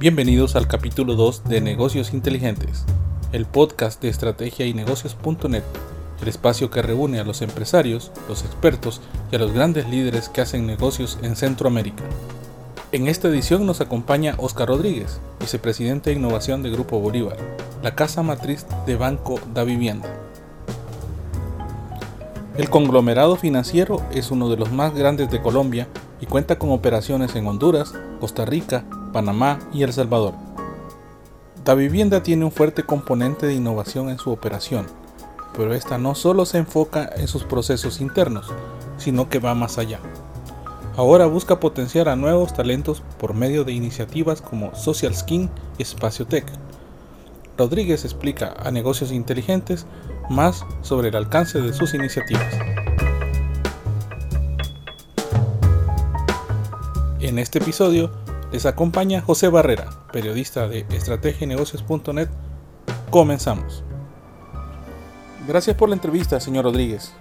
Bienvenidos al capítulo 2 de Negocios Inteligentes, el podcast de estrategia y negocios.net, el espacio que reúne a los empresarios, los expertos y a los grandes líderes que hacen negocios en Centroamérica. En esta edición nos acompaña Oscar Rodríguez, vicepresidente de innovación de Grupo Bolívar, la casa matriz de Banco da Vivienda. El conglomerado financiero es uno de los más grandes de Colombia y cuenta con operaciones en Honduras, Costa Rica, Panamá y El Salvador. Da Vivienda tiene un fuerte componente de innovación en su operación, pero esta no solo se enfoca en sus procesos internos, sino que va más allá. Ahora busca potenciar a nuevos talentos por medio de iniciativas como Social Skin y Espacio Tech. Rodríguez explica a Negocios Inteligentes más sobre el alcance de sus iniciativas. En este episodio les acompaña José Barrera, periodista de estrategienegocios.net. Comenzamos. Gracias por la entrevista, señor Rodríguez.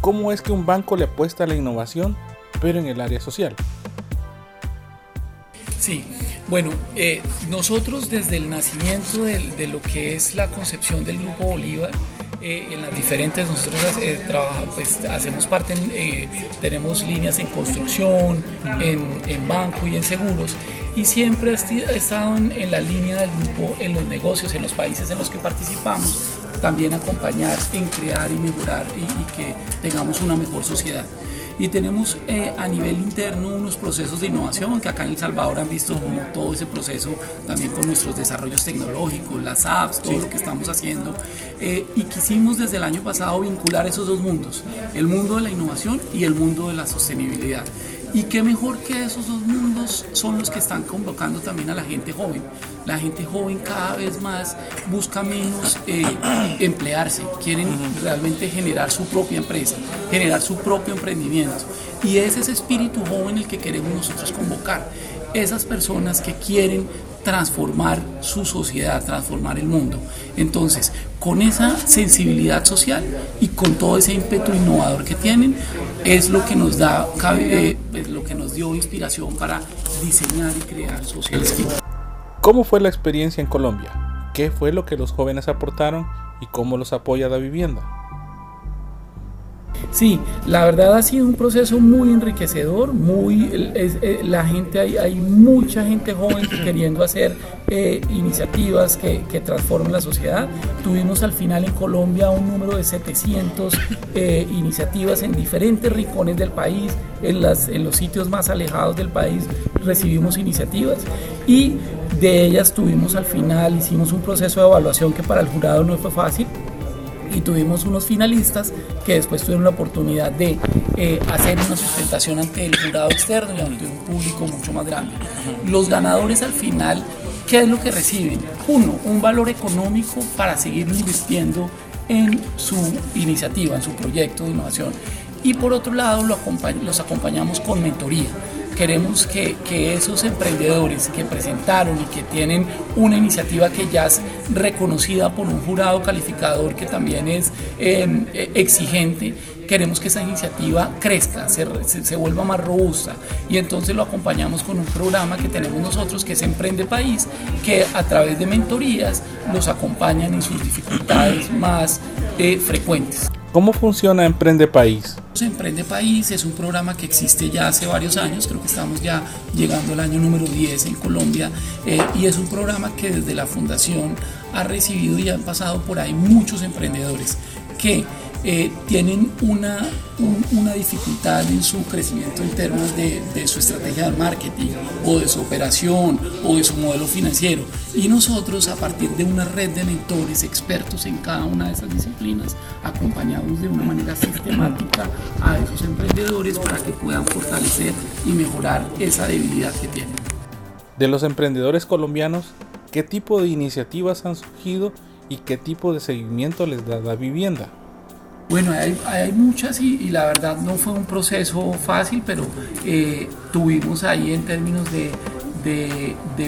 ¿Cómo es que un banco le apuesta a la innovación, pero en el área social? Sí, bueno, eh, nosotros desde el nacimiento de, lo que es la concepción del Grupo Bolívar, eh, en las diferentes, nosotros eh, pues, hacemos parte, eh, tenemos líneas en construcción, en, en, banco y en seguros, y siempre he estado en, la línea del grupo, en los negocios, en los países en los que participamos, también acompañar en crear y mejorar y que tengamos una mejor sociedad y tenemos eh, a nivel interno unos procesos de innovación que acá en El Salvador han visto como todo ese proceso también con nuestros desarrollos tecnológicos, las apps, todo lo que estamos haciendo eh, y quisimos desde el año pasado vincular esos dos mundos, el mundo de la innovación y el mundo de la sostenibilidad. Y qué mejor que esos dos mundos son los que están convocando también a la gente joven. La gente joven cada vez más busca menos eh, emplearse, quieren realmente generar su propia empresa, generar su propio emprendimiento. Y es ese espíritu joven el que queremos nosotros convocar. Esas personas que quieren transformar su sociedad, transformar el mundo. Entonces, con esa sensibilidad social y con todo ese ímpetu innovador que tienen, es lo que nos da, eh, es lo que nos dio inspiración para diseñar y crear Social ¿Cómo fue la experiencia en Colombia? ¿Qué fue lo que los jóvenes aportaron y cómo los apoya la vivienda? Sí, la verdad ha sido un proceso muy enriquecedor, muy eh, la gente hay, hay, mucha gente joven queriendo hacer eh, iniciativas que, transformen la sociedad. Tuvimos al final en Colombia un número de 700 eh, iniciativas en diferentes rincones del país, en, las, en los sitios más alejados del país recibimos iniciativas y de ellas tuvimos al final, hicimos un proceso de evaluación que para el jurado no fue fácil y tuvimos unos finalistas que después tuvieron la oportunidad de eh, hacer una sustentación ante el jurado externo y ante un público mucho más grande. Los ganadores al final, ¿qué es lo que reciben? Uno, un valor económico para seguir invirtiendo en su iniciativa, en su proyecto de innovación. Y por otro lado, los acompañamos con mentoría queremos que, esos emprendedores que presentaron y que tienen una iniciativa que ya es reconocida por un jurado calificador que también es em, e, exigente, queremos que esa iniciativa crezca, se, se, vuelva más robusta y entonces lo acompañamos con un programa que tenemos nosotros que es Emprende País, que a través de mentorías los acompañan en sus dificultades más eh, frecuentes. ¿Cómo funciona Emprende País? Emprende País es un programa que existe ya hace varios años, creo que estamos ya llegando al año número 10 en Colombia, eh, y es un programa que desde la fundación ha recibido y han pasado por ahí muchos emprendedores que eh, tienen una, una dificultad en su crecimiento en términos de, de, su estrategia de marketing o de su operación o de su modelo financiero. Y nosotros, a partir de una red de mentores expertos en cada una de esas disciplinas, acompañamos de una manera sistemática a esos emprendedores para que puedan fortalecer y mejorar esa debilidad que tienen. De los emprendedores colombianos, ¿qué tipo de iniciativas han surgido y qué tipo de seguimiento les da la vivienda? Bueno, hay, muchas y, la verdad no fue un proceso fácil, pero eh, tuvimos ahí en términos de,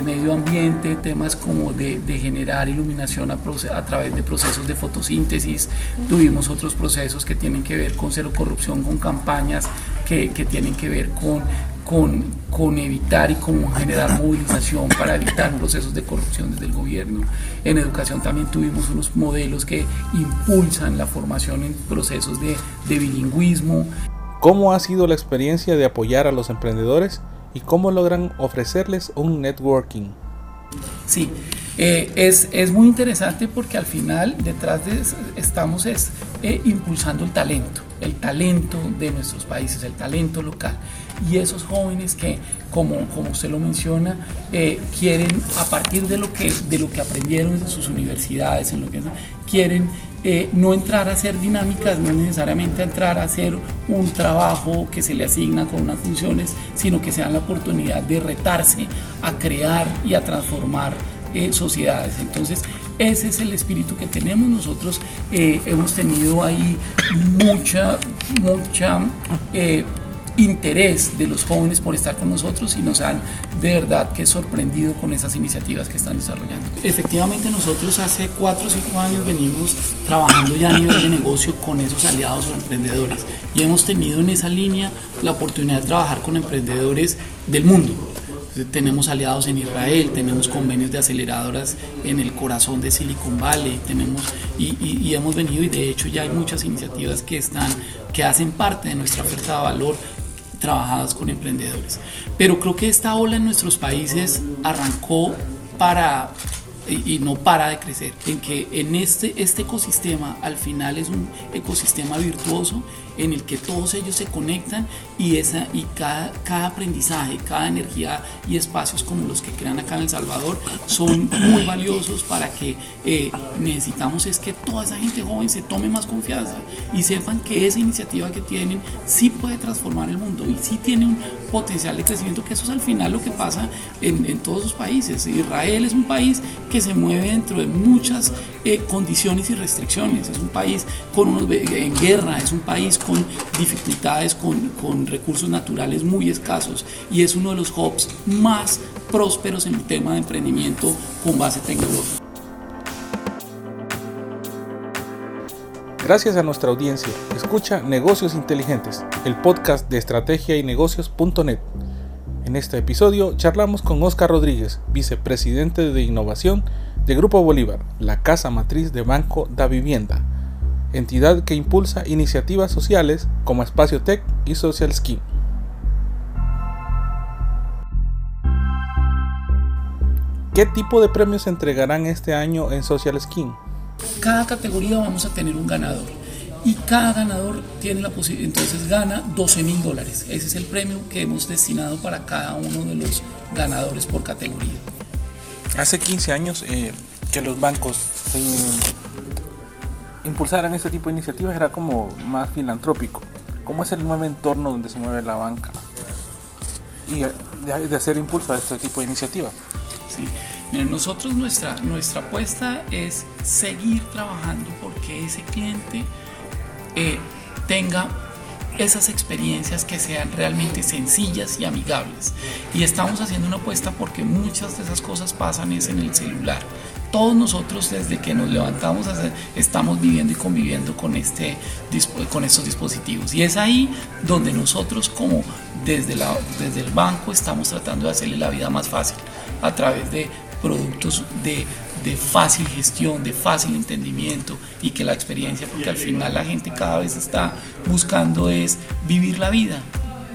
medio ambiente, temas como de, generar iluminación a, través de procesos de fotosíntesis, tuvimos otros procesos que tienen que ver con cero corrupción, con campañas que tienen que ver con con, con evitar y con generar movilización para evitar procesos de corrupción desde el gobierno. En educación también tuvimos unos modelos que impulsan la formación en procesos de, de bilingüismo. ¿Cómo ha sido la experiencia de apoyar a los emprendedores y cómo logran ofrecerles un networking? Sí, eh, es, es, muy interesante porque al final detrás de eso estamos es, eh, impulsando el talento, el talento de nuestros países, el talento local. Y esos jóvenes que, como, como usted lo menciona, eh, quieren, a partir de lo, que, de lo que aprendieron en sus universidades, en lo que quieren eh, no entrar a hacer dinámicas, no necesariamente entrar a hacer un trabajo que se le asigna con unas funciones, sino que sean la oportunidad de retarse a crear y a transformar eh, sociedades. Entonces, ese es el espíritu que tenemos. Nosotros hemos tenido ahí mucha, mucha interés de los jóvenes por estar con nosotros y nos han de verdad que sorprendido con esas iniciativas que están desarrollando. Efectivamente nosotros hace 4 o 5 años venimos trabajando ya a nivel de negocio con esos aliados o emprendedores y hemos tenido en esa línea la oportunidad de trabajar con emprendedores del mundo. Tenemos aliados en Israel, tenemos convenios de aceleradoras en el corazón de Silicon Valley, tenemos y, y hemos venido y de hecho ya hay muchas iniciativas que están que hacen parte de nuestra oferta de valor trabajadas con emprendedores. Pero creo que esta ola en nuestros países arrancó para y no para de crecer, en que en este, este ecosistema al final es un ecosistema virtuoso en el que todos ellos se conectan y, esa, y cada, cada aprendizaje, cada energía y espacios como los que crean acá en El Salvador son muy valiosos para que eh, necesitamos es que toda esa gente joven se tome más confianza y sepan que esa iniciativa que tienen sí puede transformar el mundo y sí tiene un potencial de crecimiento, que eso es al final lo que pasa en, en todos los países. Israel es un país que se mueve dentro de muchas eh, condiciones y restricciones, es un país con unos, en guerra, es un país con dificultades, con, con recursos naturales muy escasos y es uno de los hubs más prósperos en el tema de emprendimiento con base tecnológica. Gracias a nuestra audiencia, escucha Negocios Inteligentes, el podcast de estrategia y negocios.net. En este episodio charlamos con Oscar Rodríguez, vicepresidente de innovación de Grupo Bolívar, la casa matriz de Banco da Vivienda entidad que impulsa iniciativas sociales como Espacio Tech y Social Skin. ¿Qué tipo de premios se entregarán este año en Social Skin? Cada categoría vamos a tener un ganador y cada ganador tiene la posibilidad, entonces gana 12 mil dólares. Ese es el premio que hemos destinado para cada uno de los ganadores por categoría. Hace 15 años eh, que los bancos impulsaran este tipo de iniciativas era como más filantrópico. ¿Cómo es el nuevo entorno donde se mueve la banca? Y de, hacer impulso a este tipo de iniciativas. Sí. nosotros nuestra, nuestra apuesta es seguir trabajando porque ese cliente tenga esas experiencias que sean realmente sencillas y amigables. Y estamos haciendo una apuesta porque muchas de esas cosas pasan es en el celular todos nosotros desde que nos levantamos estamos viviendo y conviviendo con, este, con estos dispositivos. Y es ahí donde nosotros como desde, desde el banco estamos tratando de hacerle la vida más fácil a través de productos de, de fácil gestión, de fácil entendimiento y que la experiencia, porque al final la gente cada vez está buscando es vivir la vida,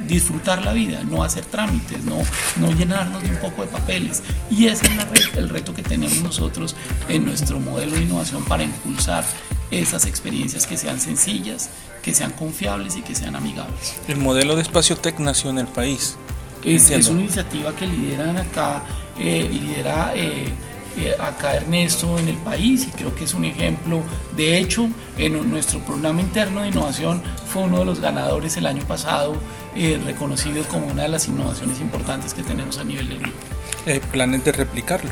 disfrutar la vida, no hacer trámites, no, no llenarnos de un poco de papeles. Y ese es el reto que tenemos nosotros en nuestro modelo de innovación para impulsar esas experiencias que sean sencillas, que sean confiables y que sean amigables. El modelo de espacio tech nació en el país. Es, una iniciativa que lideran acá, eh, lidera eh, eh, acá Ernesto en el país y creo que es un ejemplo. De hecho, en nuestro programa interno de innovación fue uno de los ganadores el año pasado, eh, reconocido como una de las innovaciones importantes que tenemos a nivel del grupo. Eh, ¿Planes de replicarlo?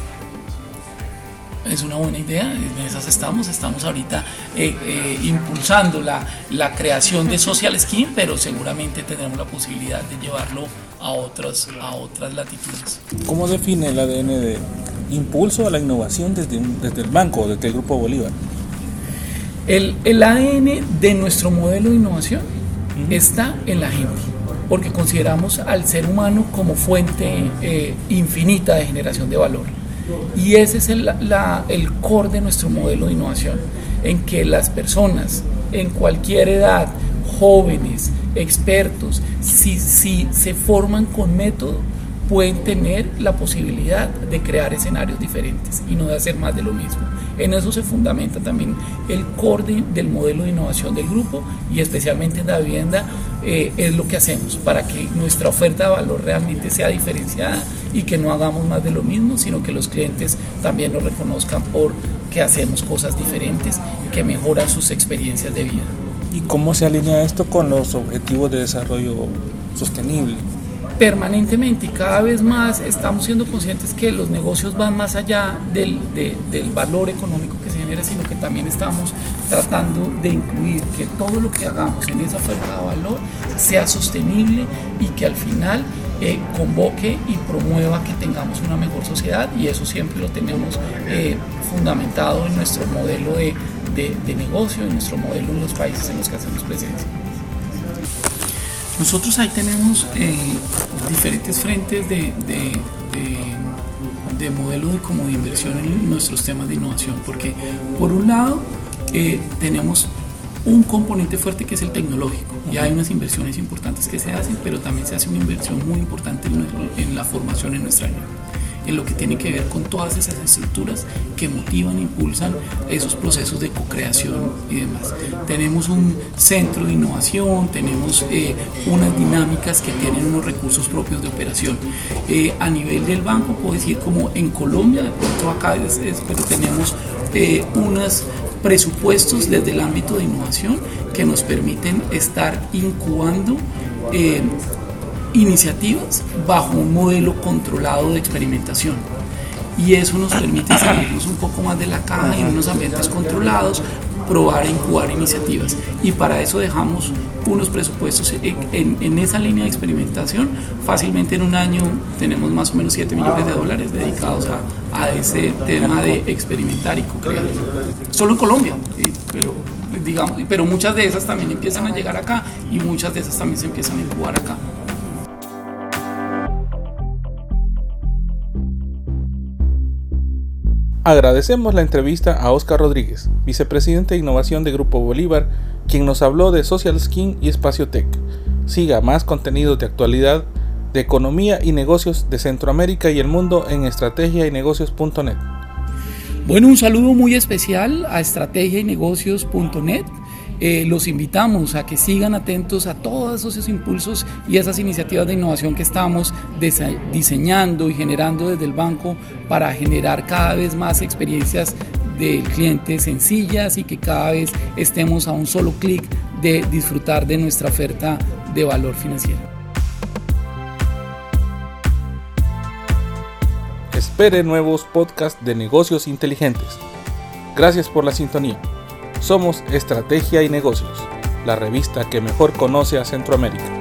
Es una buena idea, en esas estamos, estamos ahorita eh, impulsando la, la creación de Social Skin, pero seguramente tendremos la posibilidad de llevarlo a otras, a otras latitudes. ¿Cómo define el ADN de impulso a la innovación desde, desde el banco, desde el Grupo Bolívar? El, el ADN de nuestro modelo de innovación está en la gente. porque consideramos al ser humano como fuente eh, infinita de generación de valor. Y ese es el, el core de nuestro modelo de innovación, en que las personas en cualquier edad, jóvenes, expertos, si, si se forman con método, pueden tener la posibilidad de crear escenarios diferentes y no de hacer más de lo mismo. En eso se fundamenta también el core del modelo de innovación del grupo y especialmente en la vivienda eh, es lo que hacemos para que nuestra oferta de valor realmente sea diferenciada y que no hagamos más de lo mismo, sino que los clientes también nos reconozcan por que hacemos cosas diferentes y que mejoran sus experiencias de vida. ¿Y cómo se alinea esto con los objetivos de desarrollo sostenible? Permanentemente y cada vez más estamos siendo conscientes que los negocios van más allá del, del, valor económico que se genera, sino que también estamos tratando de incluir que todo lo que hagamos en esa oferta de valor sea sostenible y que al final eh, convoque y promueva que tengamos una mejor sociedad y eso siempre lo tenemos eh, fundamentado en nuestro modelo de, de, de negocio, en nuestro modelo en los países en los que hacemos presencia. Nosotros ahí tenemos eh, diferentes frentes de, de, de, modelo de, como de inversión en nuestros temas de innovación, porque por un lado eh, tenemos un componente fuerte que es el tecnológico. Y hay unas inversiones importantes que se hacen, pero también se hace una inversión muy importante en, en la formación en nuestra área en lo que tiene que ver con todas esas estructuras que motivan e impulsan esos procesos de co-creación y demás. Tenemos un centro de innovación, tenemos eh, unas dinámicas que tienen unos recursos propios de operación. Eh, a nivel del banco, puedo decir como en Colombia, de pronto acá es, tenemos eh, unos presupuestos desde el ámbito de innovación que nos permiten estar incubando iniciativas bajo un modelo controlado de experimentación. Y eso nos permite salirnos un poco más de la caja en unos ambientes controlados, probar e incubar iniciativas. Y para eso dejamos unos presupuestos en, en, esa línea de experimentación. Fácilmente en un año tenemos más o menos 7 millones de dólares dedicados a, a ese tema de experimentar y co-crear. Solo en Colombia, pero, digamos, pero muchas de esas también empiezan a llegar acá y muchas de esas también se empiezan a incubar acá. Agradecemos la entrevista a Oscar Rodríguez, vicepresidente de innovación de Grupo Bolívar, quien nos habló de Social Skin y Espacio Tech. Siga más contenidos de actualidad de economía y negocios de Centroamérica y el mundo en estrategiaynegocios.net. Bueno, un saludo muy especial a estrategiaynegocios.net eh, los invitamos a que sigan atentos a todos esos impulsos y esas iniciativas de innovación que estamos diseñando y generando desde el banco para generar cada vez más experiencias del cliente sencillas y que cada vez estemos a un solo clic de disfrutar de nuestra oferta de valor financiero. Espere nuevos podcasts de negocios inteligentes. Gracias por la sintonía. Somos Estrategia y Negocios, la revista que mejor conoce a Centroamérica.